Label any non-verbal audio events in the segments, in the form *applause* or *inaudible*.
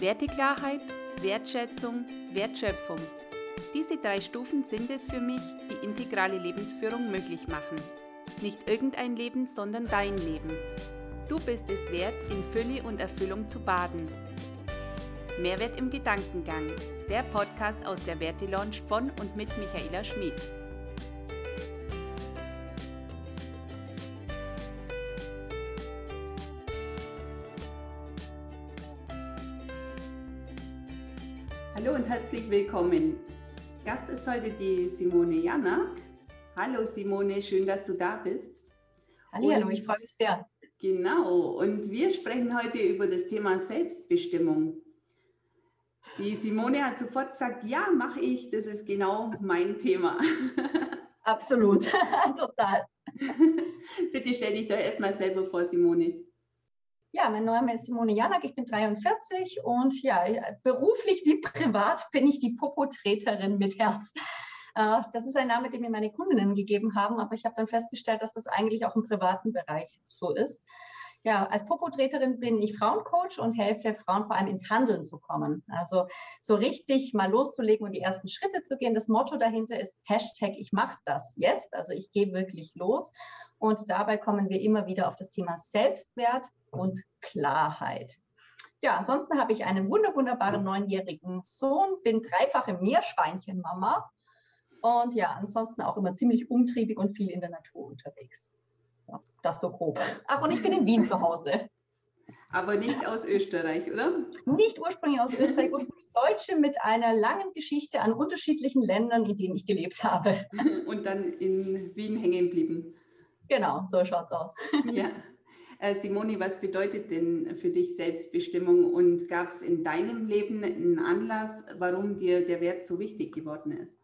Werteklarheit, Wertschätzung, Wertschöpfung. Diese drei Stufen sind es für mich, die integrale Lebensführung möglich machen. Nicht irgendein Leben, sondern dein Leben. Du bist es wert, in Fülle und Erfüllung zu baden. Mehrwert im Gedankengang. Der Podcast aus der Werte Lounge von und mit Michaela Schmid. Herzlich willkommen. Gast ist heute die Simone Janak. Hallo Simone, schön, dass du da bist. Hallo, ich freue mich sehr. Genau, und wir sprechen heute über das Thema Selbstbestimmung. Die Simone hat sofort gesagt, ja, mache ich, das ist genau mein Thema. Absolut, *laughs* total. *laughs* Bitte stell dich doch erstmal selber vor, Simone. Ja, mein Name ist Simone Janak, ich bin 43 und ja, beruflich wie privat bin ich die Popotreterin mit Herz. Äh, das ist ein Name, den mir meine Kundinnen gegeben haben, aber ich habe dann festgestellt, dass das eigentlich auch im privaten Bereich so ist. Ja, als Popotreterin bin ich Frauencoach und helfe Frauen vor allem ins Handeln zu kommen. Also so richtig mal loszulegen und die ersten Schritte zu gehen. Das Motto dahinter ist Hashtag ich mache das jetzt. Also ich gehe wirklich los. Und dabei kommen wir immer wieder auf das Thema Selbstwert und Klarheit. Ja, ansonsten habe ich einen wunder wunderbaren neunjährigen Sohn, bin dreifache Meerschweinchenmama und ja, ansonsten auch immer ziemlich umtriebig und viel in der Natur unterwegs. Ja, das so grob. Ach, und ich bin in Wien zu Hause. Aber nicht aus Österreich, oder? Nicht ursprünglich aus Österreich, ursprünglich Deutsche mit einer langen Geschichte an unterschiedlichen Ländern, in denen ich gelebt habe. *laughs* Und dann in Wien hängen geblieben. Genau, so schaut's aus. *laughs* Ja. Äh, Simone, was bedeutet denn für dich Selbstbestimmung und gab es in deinem Leben einen Anlass, warum dir der Wert so wichtig geworden ist?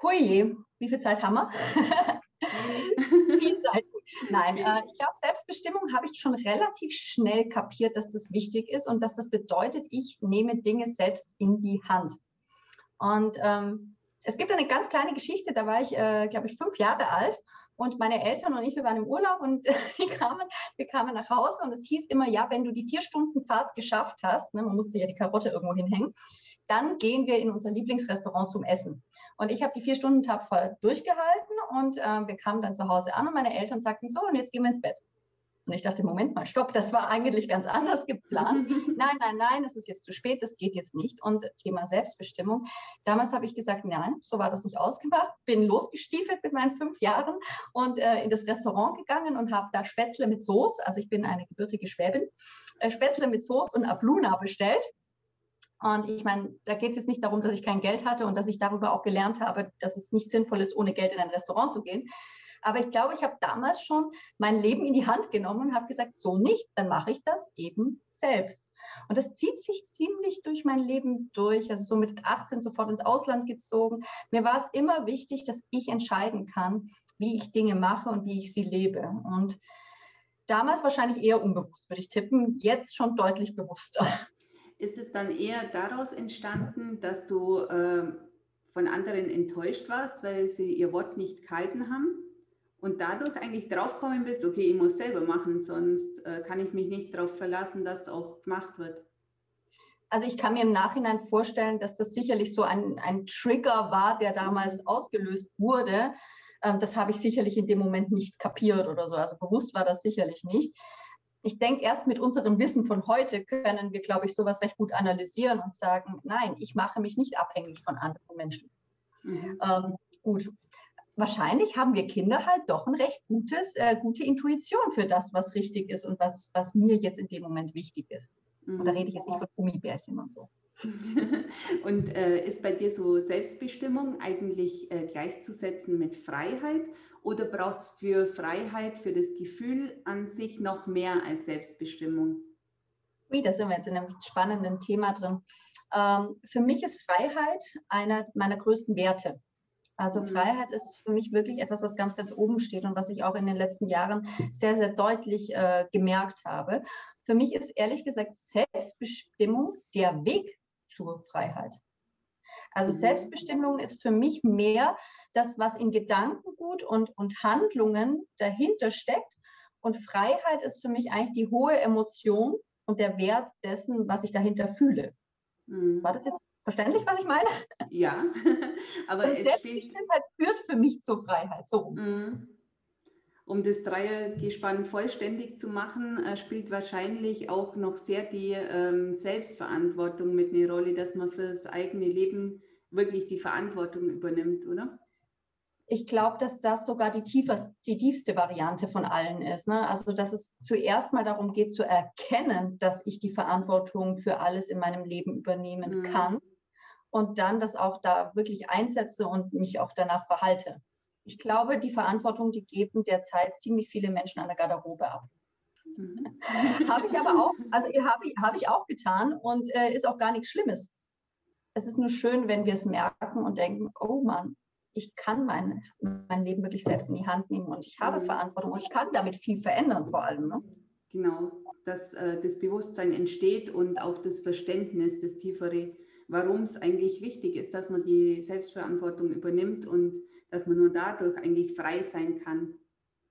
Hui, wie viel Zeit haben wir? *laughs* Zeit. Nein, äh, ich glaube, Selbstbestimmung habe ich schon relativ schnell kapiert, dass das wichtig ist und dass das bedeutet, ich nehme Dinge selbst in die Hand. Und ähm, es gibt eine ganz kleine Geschichte, da war ich, äh, glaube ich, fünf Jahre alt und meine Eltern und ich, wir waren im Urlaub und *laughs* die kamen, wir kamen nach Hause und es hieß immer, ja, wenn du die vier Stunden Fahrt geschafft hast, ne, man musste ja die Karotte irgendwo hinhängen, dann gehen wir in unser Lieblingsrestaurant zum Essen. Und ich habe die vier Stunden tapfer durchgehalten und äh, wir kamen dann zu Hause an und meine Eltern sagten so, und jetzt gehen wir ins Bett. Und ich dachte, Moment mal, stopp, das war eigentlich ganz anders geplant. *laughs* nein, nein, nein, es ist jetzt zu spät, das geht jetzt nicht. Und Thema Selbstbestimmung. Damals habe ich gesagt, nein, so war das nicht ausgemacht. Bin losgestiefelt mit meinen fünf Jahren und äh, in das Restaurant gegangen und habe da Spätzle mit Soße, also ich bin eine gebürtige Schwäbin, äh, Spätzle mit Soße und Abluna bestellt. Und ich meine, da geht es jetzt nicht darum, dass ich kein Geld hatte und dass ich darüber auch gelernt habe, dass es nicht sinnvoll ist, ohne Geld in ein Restaurant zu gehen. Aber ich glaube, ich habe damals schon mein Leben in die Hand genommen und habe gesagt, so nicht, dann mache ich das eben selbst. Und das zieht sich ziemlich durch mein Leben durch. Also so mit 18 sofort ins Ausland gezogen. Mir war es immer wichtig, dass ich entscheiden kann, wie ich Dinge mache und wie ich sie lebe. Und damals wahrscheinlich eher unbewusst, würde ich tippen. Jetzt schon deutlich bewusster. Ist es dann eher daraus entstanden, dass du äh, von anderen enttäuscht warst, weil sie ihr Wort nicht gehalten haben? Und dadurch eigentlich draufkommen bist, okay, ich muss selber machen, sonst äh, kann ich mich nicht darauf verlassen, dass auch gemacht wird. Also ich kann mir im Nachhinein vorstellen, dass das sicherlich so ein, ein Trigger war, der damals ausgelöst wurde. Ähm, das habe ich sicherlich in dem Moment nicht kapiert oder so. Also bewusst war das sicherlich nicht. Ich denke, erst mit unserem Wissen von heute können wir, glaube ich, sowas recht gut analysieren und sagen, nein, ich mache mich nicht abhängig von anderen Menschen. Mhm. Ähm, gut, wahrscheinlich haben wir Kinder halt doch ein recht gutes, äh, gute Intuition für das, was richtig ist und was, was mir jetzt in dem Moment wichtig ist. Mhm. Und da rede ich jetzt nicht von Gummibärchen und so. *laughs* und äh, ist bei dir so Selbstbestimmung eigentlich äh, gleichzusetzen mit Freiheit oder braucht es für Freiheit, für das Gefühl an sich noch mehr als Selbstbestimmung? Ui, da sind wir jetzt in einem spannenden Thema drin. Ähm, für mich ist Freiheit einer meiner größten Werte. Also mhm. Freiheit ist für mich wirklich etwas, was ganz, ganz oben steht und was ich auch in den letzten Jahren sehr, sehr deutlich äh, gemerkt habe. Für mich ist ehrlich gesagt Selbstbestimmung der Weg zur Freiheit. Also mhm. Selbstbestimmung ist für mich mehr das, was in Gedankengut und, und Handlungen dahinter steckt. Und Freiheit ist für mich eigentlich die hohe Emotion, und der Wert dessen, was ich dahinter fühle. Mhm. War das jetzt verständlich, was ich meine? Ja, *laughs* aber also es Selbstbestimmtheit führt für mich zur Freiheit. So. Mhm. Um das Dreiergespann vollständig zu machen, äh, spielt wahrscheinlich auch noch sehr die ähm, Selbstverantwortung mit eine Rolle, dass man für das eigene Leben wirklich die Verantwortung übernimmt, oder? ich glaube, dass das sogar die, tiefers, die tiefste Variante von allen ist. Ne? Also, dass es zuerst mal darum geht, zu erkennen, dass ich die Verantwortung für alles in meinem Leben übernehmen mhm. kann und dann das auch da wirklich einsetze und mich auch danach verhalte. Ich glaube, die Verantwortung, die geben derzeit ziemlich viele Menschen an der Garderobe ab. Mhm. habe ich aber auch, also habe hab ich auch getan und äh, ist auch gar nichts Schlimmes. Es ist nur schön, wenn wir es merken und denken, oh Mann, ich kann mein, mein Leben wirklich selbst in die Hand nehmen und ich habe mhm. Verantwortung und ich kann damit viel verändern vor allem. Ne? Genau, dass äh, das Bewusstsein entsteht und auch das Verständnis, das tiefere, warum es eigentlich wichtig ist, dass man die Selbstverantwortung übernimmt und dass man nur dadurch eigentlich frei sein kann.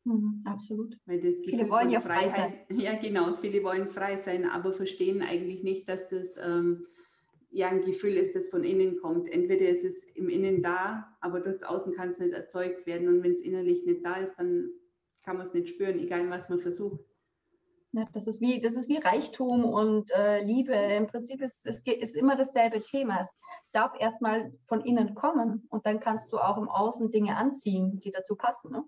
Mhm, absolut. Weil das Gefühl viele wollen ja frei sein. *laughs* Ja, genau. Viele wollen frei sein, aber verstehen eigentlich nicht, dass das ähm, ja ein Gefühl ist, das von innen kommt. Entweder ist es im Innen da, aber durchs Außen kann es nicht erzeugt werden. Und wenn es innerlich nicht da ist, dann kann man es nicht spüren, egal was man versucht. Das ist wie, das ist wie Reichtum und äh, Liebe. Im Prinzip ist es ist immer dasselbe Thema. Es darf erstmal von innen kommen und dann kannst du auch im Außen Dinge anziehen, die dazu passen. Ne?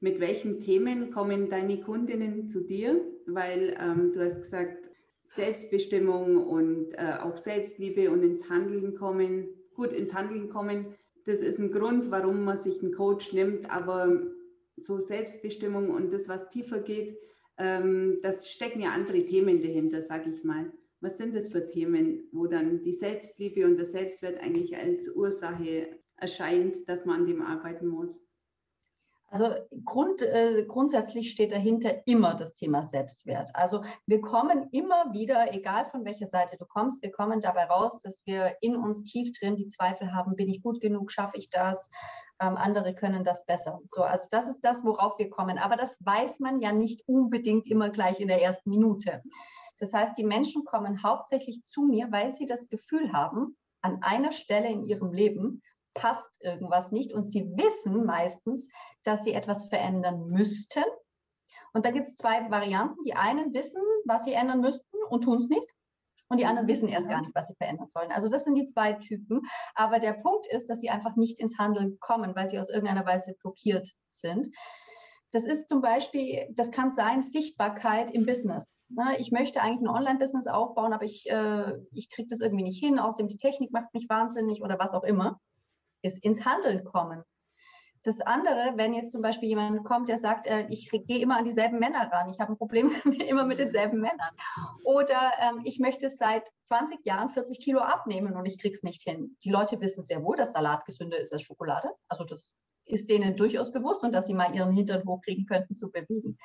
Mit welchen Themen kommen deine Kundinnen zu dir? Weil ähm, du hast gesagt, Selbstbestimmung und äh, auch Selbstliebe und ins Handeln kommen, gut ins Handeln kommen. Das ist ein Grund, warum man sich einen Coach nimmt, aber so Selbstbestimmung und das, was tiefer geht, ähm, das stecken ja andere Themen dahinter, sage ich mal. Was sind das für Themen, wo dann die Selbstliebe und der Selbstwert eigentlich als Ursache erscheint, dass man an dem arbeiten muss? Also Grund, äh, grundsätzlich steht dahinter immer das Thema Selbstwert. Also wir kommen immer wieder, egal von welcher Seite du kommst, wir kommen dabei raus, dass wir in uns tief drin die Zweifel haben, bin ich gut genug, schaffe ich das, ähm, andere können das besser. So, also das ist das, worauf wir kommen. Aber das weiß man ja nicht unbedingt immer gleich in der ersten Minute. Das heißt, die Menschen kommen hauptsächlich zu mir, weil sie das Gefühl haben, an einer Stelle in ihrem Leben passt irgendwas nicht und sie wissen meistens, dass sie etwas verändern müssten. Und da gibt es zwei Varianten. Die einen wissen, was sie ändern müssten und tun es nicht. Und die anderen wissen erst gar nicht, was sie verändern sollen. Also das sind die zwei Typen. Aber der Punkt ist, dass sie einfach nicht ins Handeln kommen, weil sie aus irgendeiner Weise blockiert sind. Das ist zum Beispiel, das kann sein, Sichtbarkeit im Business. Ich möchte eigentlich ein Online-Business aufbauen, aber ich, äh, ich kriege das irgendwie nicht hin. Außerdem die Technik macht mich wahnsinnig oder was auch immer ist ins Handeln kommen. Das andere, wenn jetzt zum Beispiel jemand kommt, der sagt, äh, ich gehe immer an dieselben Männer ran, ich habe ein Problem *laughs* immer mit denselben Männern. Oder ähm, ich möchte seit 20 Jahren 40 Kilo abnehmen und ich kriege es nicht hin. Die Leute wissen sehr wohl, dass Salat gesünder ist als Schokolade. Also das ist denen durchaus bewusst und dass sie mal ihren Hintern hochkriegen könnten zu bewegen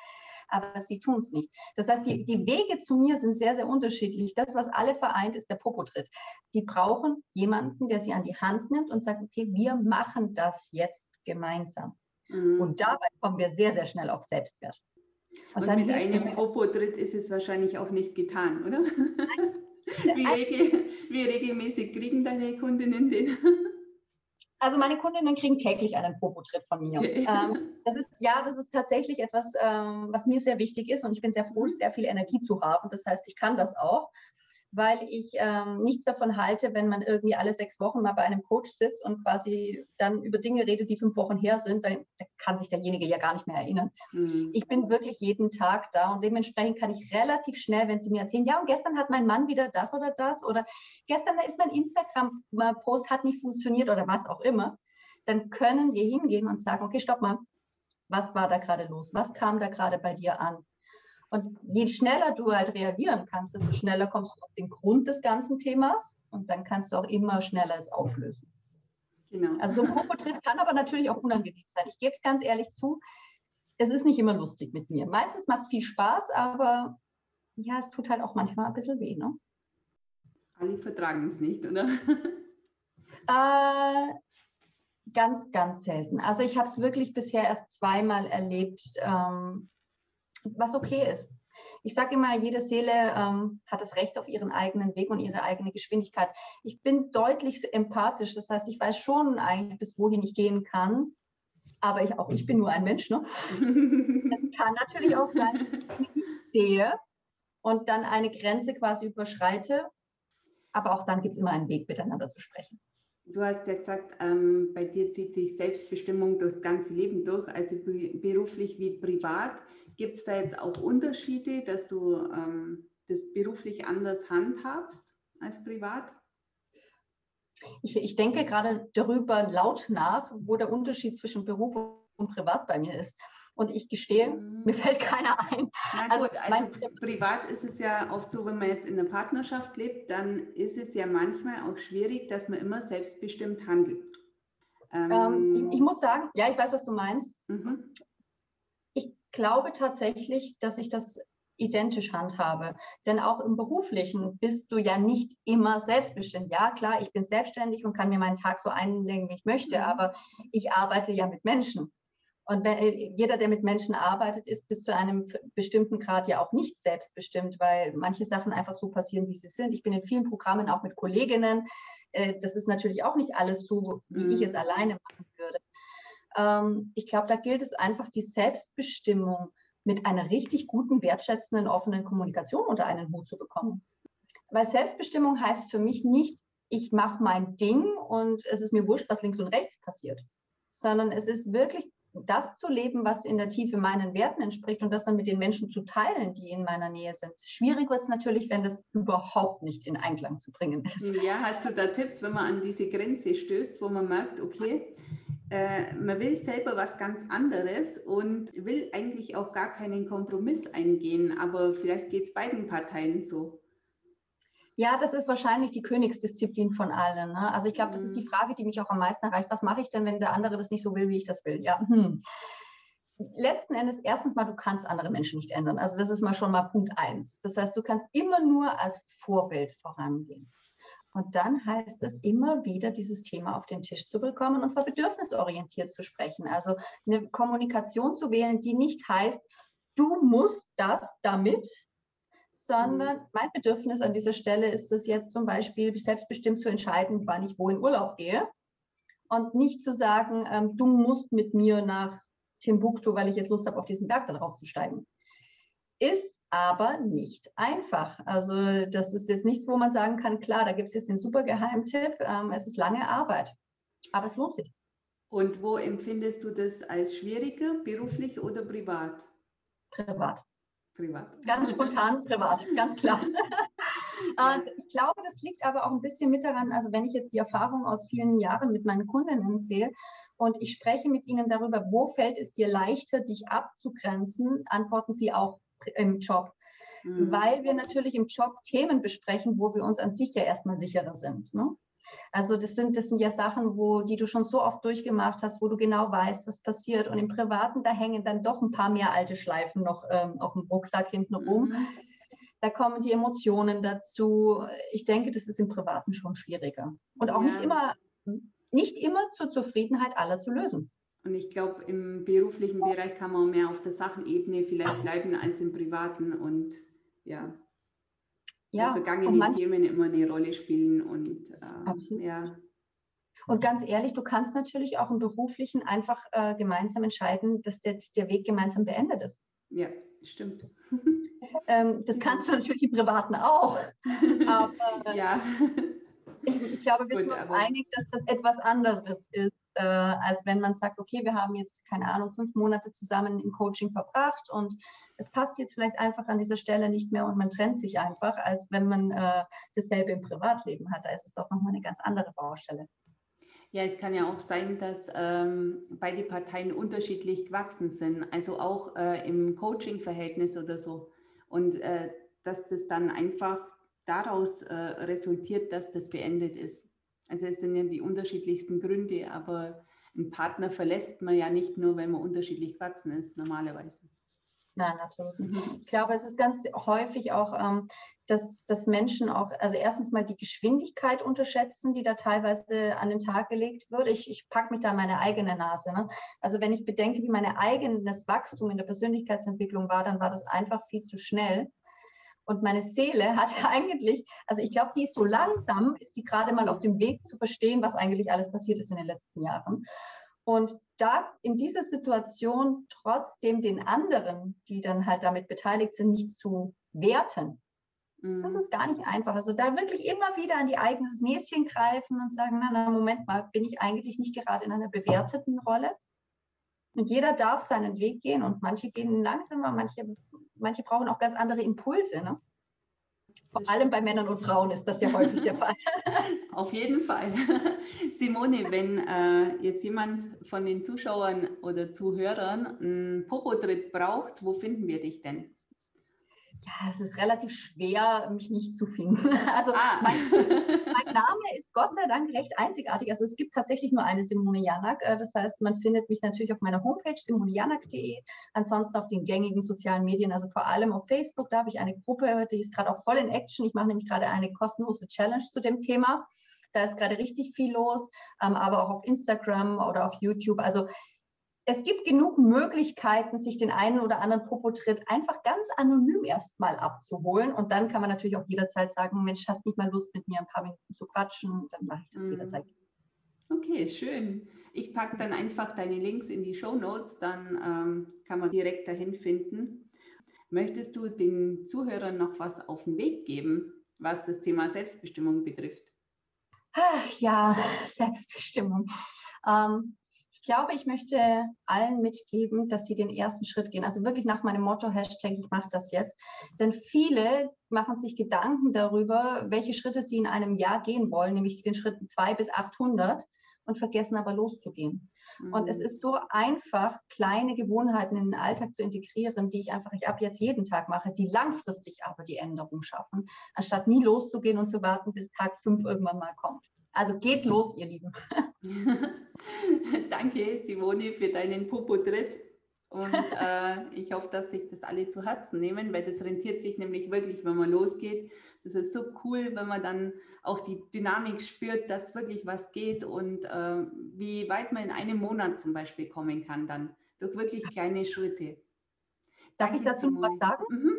aber sie tun es nicht. Das heißt, die, die Wege zu mir sind sehr, sehr unterschiedlich. Das, was alle vereint, ist der Popotritt. Sie brauchen jemanden, der sie an die Hand nimmt und sagt, okay, wir machen das jetzt gemeinsam. Mhm. Und dabei kommen wir sehr, sehr schnell auf Selbstwert. Und, und mit einem Popotritt ist es wahrscheinlich auch nicht getan, oder? *laughs* Wie, regel, wie regelmäßig kriegen deine Kundinnen den? Also meine Kundinnen kriegen täglich einen Popotritt von mir. Okay. Ähm, *laughs* das ist ja, das ist tatsächlich etwas, ähm, was mir sehr wichtig ist und ich bin sehr froh, sehr viel Energie zu haben. Das heißt, ich kann das auch weil ich ähm, nichts davon halte, wenn man irgendwie alle sechs Wochen mal bei einem Coach sitzt und quasi dann über Dinge redet, die fünf Wochen her sind, dann kann sich derjenige ja gar nicht mehr erinnern. Mhm. Ich bin wirklich jeden Tag da und dementsprechend kann ich relativ schnell, wenn Sie mir erzählen, ja, und gestern hat mein Mann wieder das oder das oder gestern ist mein Instagram-Post hat nicht funktioniert oder was auch immer, dann können wir hingehen und sagen, okay, stopp mal, was war da gerade los? Was kam da gerade bei dir an? Und je schneller du halt reagieren kannst, desto schneller kommst du auf den Grund des ganzen Themas und dann kannst du auch immer schneller es auflösen. Genau. Also so ein Popotritt kann aber natürlich auch unangenehm sein. Ich gebe es ganz ehrlich zu, es ist nicht immer lustig mit mir. Meistens macht es viel Spaß, aber ja, es tut halt auch manchmal ein bisschen weh. Ne? Alle vertragen es nicht, oder? Äh, ganz, ganz selten. Also ich habe es wirklich bisher erst zweimal erlebt, ähm, was okay ist. Ich sage immer, jede Seele ähm, hat das Recht auf ihren eigenen Weg und ihre eigene Geschwindigkeit. Ich bin deutlich empathisch, das heißt, ich weiß schon eigentlich, bis wohin ich gehen kann, aber ich, auch ich bin nur ein Mensch. Ne? *laughs* es kann natürlich auch sein, dass ich nicht sehe und dann eine Grenze quasi überschreite, aber auch dann gibt es immer einen Weg, miteinander zu sprechen. Du hast ja gesagt, ähm, bei dir zieht sich Selbstbestimmung durch das ganze Leben durch, also beruflich wie privat. Gibt es da jetzt auch Unterschiede, dass du ähm, das beruflich anders handhabst als privat? Ich, ich denke gerade darüber laut nach, wo der Unterschied zwischen Beruf und Privat bei mir ist. Und ich gestehe, mhm. mir fällt keiner ein. Na also, gut, also, also privat ist es ja oft so, wenn man jetzt in einer Partnerschaft lebt, dann ist es ja manchmal auch schwierig, dass man immer selbstbestimmt handelt. Ähm, ähm, ich, ich, muss sagen, ja, ich weiß, was du meinst. Mhm. Ich glaube tatsächlich, dass ich das identisch handhabe. Denn auch im beruflichen bist du ja nicht immer selbstbestimmt. Ja, klar, ich bin selbstständig und kann mir meinen Tag so einlegen, wie ich möchte, mhm. aber ich arbeite ja mit Menschen. Und äh, jeder, der mit Menschen arbeitet, ist bis zu einem bestimmten Grad ja auch nicht selbstbestimmt, weil manche Sachen einfach so passieren, wie sie sind. Ich bin in vielen Programmen auch mit Kolleginnen. Äh, das ist natürlich auch nicht alles so, wie mhm. ich es alleine machen würde. Ähm, ich glaube, da gilt es einfach, die Selbstbestimmung mit einer richtig guten, wertschätzenden, offenen Kommunikation unter einen Hut zu bekommen. Weil Selbstbestimmung heißt für mich nicht, ich mache mein Ding und es ist mir wurscht, was links und rechts passiert, sondern es ist wirklich das zu leben, was in der Tiefe meinen Werten entspricht und das dann mit den Menschen zu teilen, die in meiner Nähe sind. Schwierig wird es natürlich, wenn das überhaupt nicht in Einklang zu bringen ist. Ja, hast du da Tipps, wenn man an diese Grenze stößt, wo man merkt, okay, äh, man will selber was ganz anderes und will eigentlich auch gar keinen Kompromiss eingehen, aber vielleicht geht es beiden Parteien so. Ja, das ist wahrscheinlich die Königsdisziplin von allen. Ne? Also ich glaube, das ist die mhm. Frage, die mich auch am meisten erreicht. Was mache ich denn, wenn der andere das nicht so will, wie ich das will? Ja, hm. Letzten Endes, erstens mal, du kannst andere Menschen nicht ändern. Also das ist mal schon mal Punkt eins. Das heißt, du kannst immer nur als Vorbild vorangehen. Und dann heißt es immer wieder, dieses Thema auf den Tisch zu bekommen und zwar bedürfnisorientiert zu sprechen. Also eine Kommunikation zu wählen, die nicht heißt, du musst das damit, sondern mhm. mein Bedürfnis an dieser Stelle ist es jetzt zum Beispiel, selbstbestimmt zu entscheiden, wann ich wo in Urlaub gehe und nicht zu sagen, ähm, du musst mit mir nach Timbuktu, weil ich jetzt Lust habe, auf diesen Berg darauf zu steigen. Ist aber nicht einfach. Also das ist jetzt nichts, wo man sagen kann, klar, da gibt es jetzt den super Geheimtipp, ähm, es ist lange Arbeit, aber es lohnt sich. Und wo empfindest du das als schwieriger, beruflich oder privat? Privat. Privat. Ganz spontan privat, ganz klar. *laughs* Und ich glaube, das liegt aber auch ein bisschen mit daran, also wenn ich jetzt die Erfahrung aus vielen Jahren mit meinen Kundinnen sehe und ich spreche mit ihnen darüber, wo fällt es dir leichter, dich abzugrenzen, antworten sie auch im Job. Mhm. Weil wir natürlich im Job Themen besprechen, wo wir uns an sich ja erstmal sicherer sind. Ne? Also das sind, das sind ja Sachen, wo, die du schon so oft durchgemacht hast, wo du genau weißt, was passiert. Und im Privaten, da hängen dann doch ein paar mehr alte Schleifen noch ähm, auf dem Rucksack hinten rum. Mhm. Da kommen die Emotionen dazu. Ich denke, das ist im Privaten schon schwieriger. Und auch ja. nicht immer, nicht immer zur Zufriedenheit aller zu lösen. Und ich glaube, im beruflichen Bereich kann man mehr auf der Sachenebene vielleicht bleiben als im privaten. Und ja, ja, vergangene Themen immer eine Rolle spielen und äh, ja. Und ganz ehrlich, du kannst natürlich auch im Beruflichen einfach äh, gemeinsam entscheiden, dass der, der Weg gemeinsam beendet ist. Ja, stimmt. *laughs* ähm, das kannst du natürlich im Privaten auch. *laughs* Aber ja. ich, ich glaube, wir sind uns einig, dass das etwas anderes ist äh, als wenn man sagt, okay, wir haben jetzt, keine Ahnung, fünf Monate zusammen im Coaching verbracht und es passt jetzt vielleicht einfach an dieser Stelle nicht mehr und man trennt sich einfach, als wenn man äh, dasselbe im Privatleben hat. Da ist es doch nochmal eine ganz andere Baustelle. Ja, es kann ja auch sein, dass ähm, beide Parteien unterschiedlich gewachsen sind, also auch äh, im Coaching-Verhältnis oder so. Und äh, dass das dann einfach daraus äh, resultiert, dass das beendet ist. Also es sind ja die unterschiedlichsten Gründe, aber einen Partner verlässt man ja nicht nur, wenn man unterschiedlich gewachsen ist, normalerweise. Nein, absolut nicht. Ich glaube, es ist ganz häufig auch, ähm, dass, dass Menschen auch, also erstens mal die Geschwindigkeit unterschätzen, die da teilweise an den Tag gelegt wird. Ich, ich packe mich da meine eigene Nase. Ne? Also wenn ich bedenke, wie mein eigenes Wachstum in der Persönlichkeitsentwicklung war, dann war das einfach viel zu schnell. Und meine Seele hat *laughs* eigentlich, also ich glaube, die ist so langsam, ist die gerade mal auf dem Weg zu verstehen, was eigentlich alles passiert ist in den letzten Jahren. Und da in dieser Situation trotzdem den anderen, die dann halt damit beteiligt sind, nicht zu werten, mhm. das ist gar nicht einfach. Also da wirklich immer wieder an die eigenes Näschen greifen und sagen, na, na, Moment mal, bin ich eigentlich nicht gerade in einer bewerteten Rolle? Und jeder darf seinen Weg gehen und manche gehen langsamer, manche, manche brauchen auch ganz andere Impulse. Ne? Vor allem bei Männern und Frauen ist das ja häufig der Fall. *laughs* Auf jeden Fall. *laughs* Simone, wenn äh, jetzt jemand von den Zuschauern oder Zuhörern einen Popotritt braucht, wo finden wir dich denn? Ja, es ist relativ schwer, mich nicht zu finden. *laughs* Also ah. mein, *laughs* mein, Name ist Gott sei Dank recht einzigartig. Also es gibt tatsächlich nur eine Simone Janak. Äh, das heißt, man findet mich natürlich auf meiner Homepage simonejanak.de, ansonsten auf den gängigen sozialen Medien, also vor allem auf Facebook. Da habe ich eine Gruppe, die ist gerade auch voll in Action. Ich mache nämlich gerade eine kostenlose Challenge zu dem Thema. Da ist gerade richtig viel los, ähm, aber auch auf Instagram oder auf YouTube. Also es gibt genug Möglichkeiten, sich den einen oder anderen Propotritt einfach ganz anonym erstmal abzuholen. Und dann kann man natürlich auch jederzeit sagen, Mensch, hast nicht mal Lust, mit mir ein paar Minuten zu quatschen? Dann mache ich das mhm. jederzeit. Okay, schön. Ich packe dann einfach deine Links in die Show Notes, dann ähm, kann man direkt dahin finden. Möchtest du den Zuhörern noch was auf den Weg geben, was das Thema Selbstbestimmung betrifft? Ah, ja, *laughs* Selbstbestimmung. Ähm, ich glaube, ich möchte allen mitgeben, dass sie den ersten Schritt gehen. Also wirklich nach meinem Motto, Hashtag, ich mache das jetzt. Denn viele machen sich Gedanken darüber, welche Schritte sie in einem Jahr gehen wollen, nämlich den Schritt 2 bis 800 und vergessen aber loszugehen. Mhm. Und es mhm. ist so einfach, kleine Gewohnheiten in den Alltag zu integrieren, die ich einfach ich ab jetzt jeden Tag mache, die langfristig aber die Änderung schaffen, anstatt nie loszugehen und zu warten, bis Tag 5 irgendwann mal kommt. Also geht los, ihr Lieben. *laughs* Danke, Simone, für deinen Popo-Tritt. Und *laughs* äh, ich hoffe, dass sich das alle zu Herzen nehmen, weil das rentiert sich nämlich wirklich, wenn man losgeht. Das ist so cool, wenn man dann auch die Dynamik spürt, dass wirklich was geht und äh, wie weit man in einem Monat zum Beispiel kommen kann, dann durch wirklich kleine Schritte. Darf Danke, ich dazu Simone. was sagen? Mhm.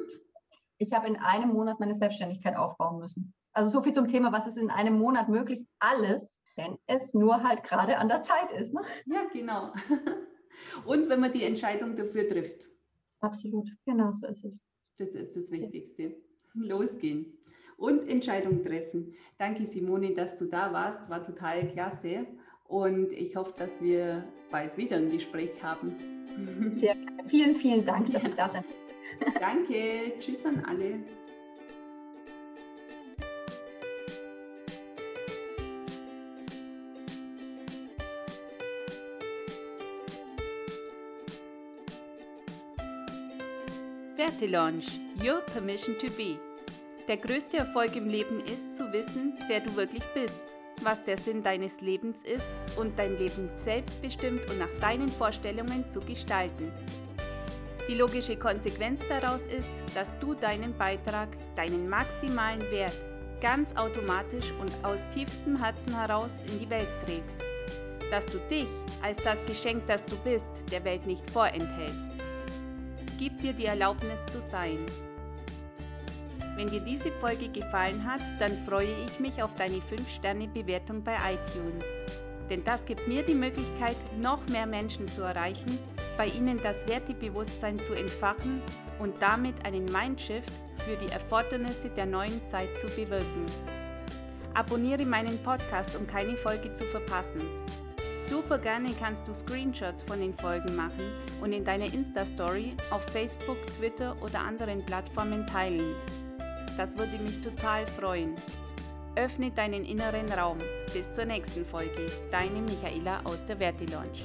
Ich habe in einem Monat meine Selbstständigkeit aufbauen müssen. Also so viel zum Thema, was ist in einem Monat möglich? Alles, wenn es nur halt gerade an der Zeit ist. Ne? Ja, genau. *laughs* Und wenn man die Entscheidung dafür trifft. Absolut, genau so ist es. Das ist das Wichtigste. Losgehen und Entscheidung treffen. Danke, Simone, dass du da warst. War total klasse. Und ich hoffe, dass wir bald wieder ein Gespräch haben. Sehr gerne. Vielen, vielen Dank, dass ja. ich da sein Danke. Tschüss an alle. Werte Launch, Your Permission to Be. Der größte Erfolg im Leben ist zu wissen, wer du wirklich bist, was der Sinn deines Lebens ist und dein Leben selbstbestimmt und nach deinen Vorstellungen zu gestalten. Die logische Konsequenz daraus ist, dass du deinen Beitrag, deinen maximalen Wert ganz automatisch und aus tiefstem Herzen heraus in die Welt trägst. Dass du dich als das Geschenk, das du bist, der Welt nicht vorenthältst. Gib dir die Erlaubnis zu sein. Wenn dir diese Folge gefallen hat, dann freue ich mich auf deine 5-Sterne-Bewertung bei iTunes. Denn das gibt mir die Möglichkeit, noch mehr Menschen zu erreichen, bei ihnen das Wertebewusstsein zu entfachen und damit einen Mindshift für die Erfordernisse der neuen Zeit zu bewirken. Abonniere meinen Podcast, um keine Folge zu verpassen. Super gerne kannst du Screenshots von den Folgen machen und in deiner Insta-Story auf Facebook, Twitter oder anderen Plattformen teilen. Das würde mich total freuen. Öffne deinen inneren Raum. Bis zur nächsten Folge. Deine Michaela aus der Verti Lounge.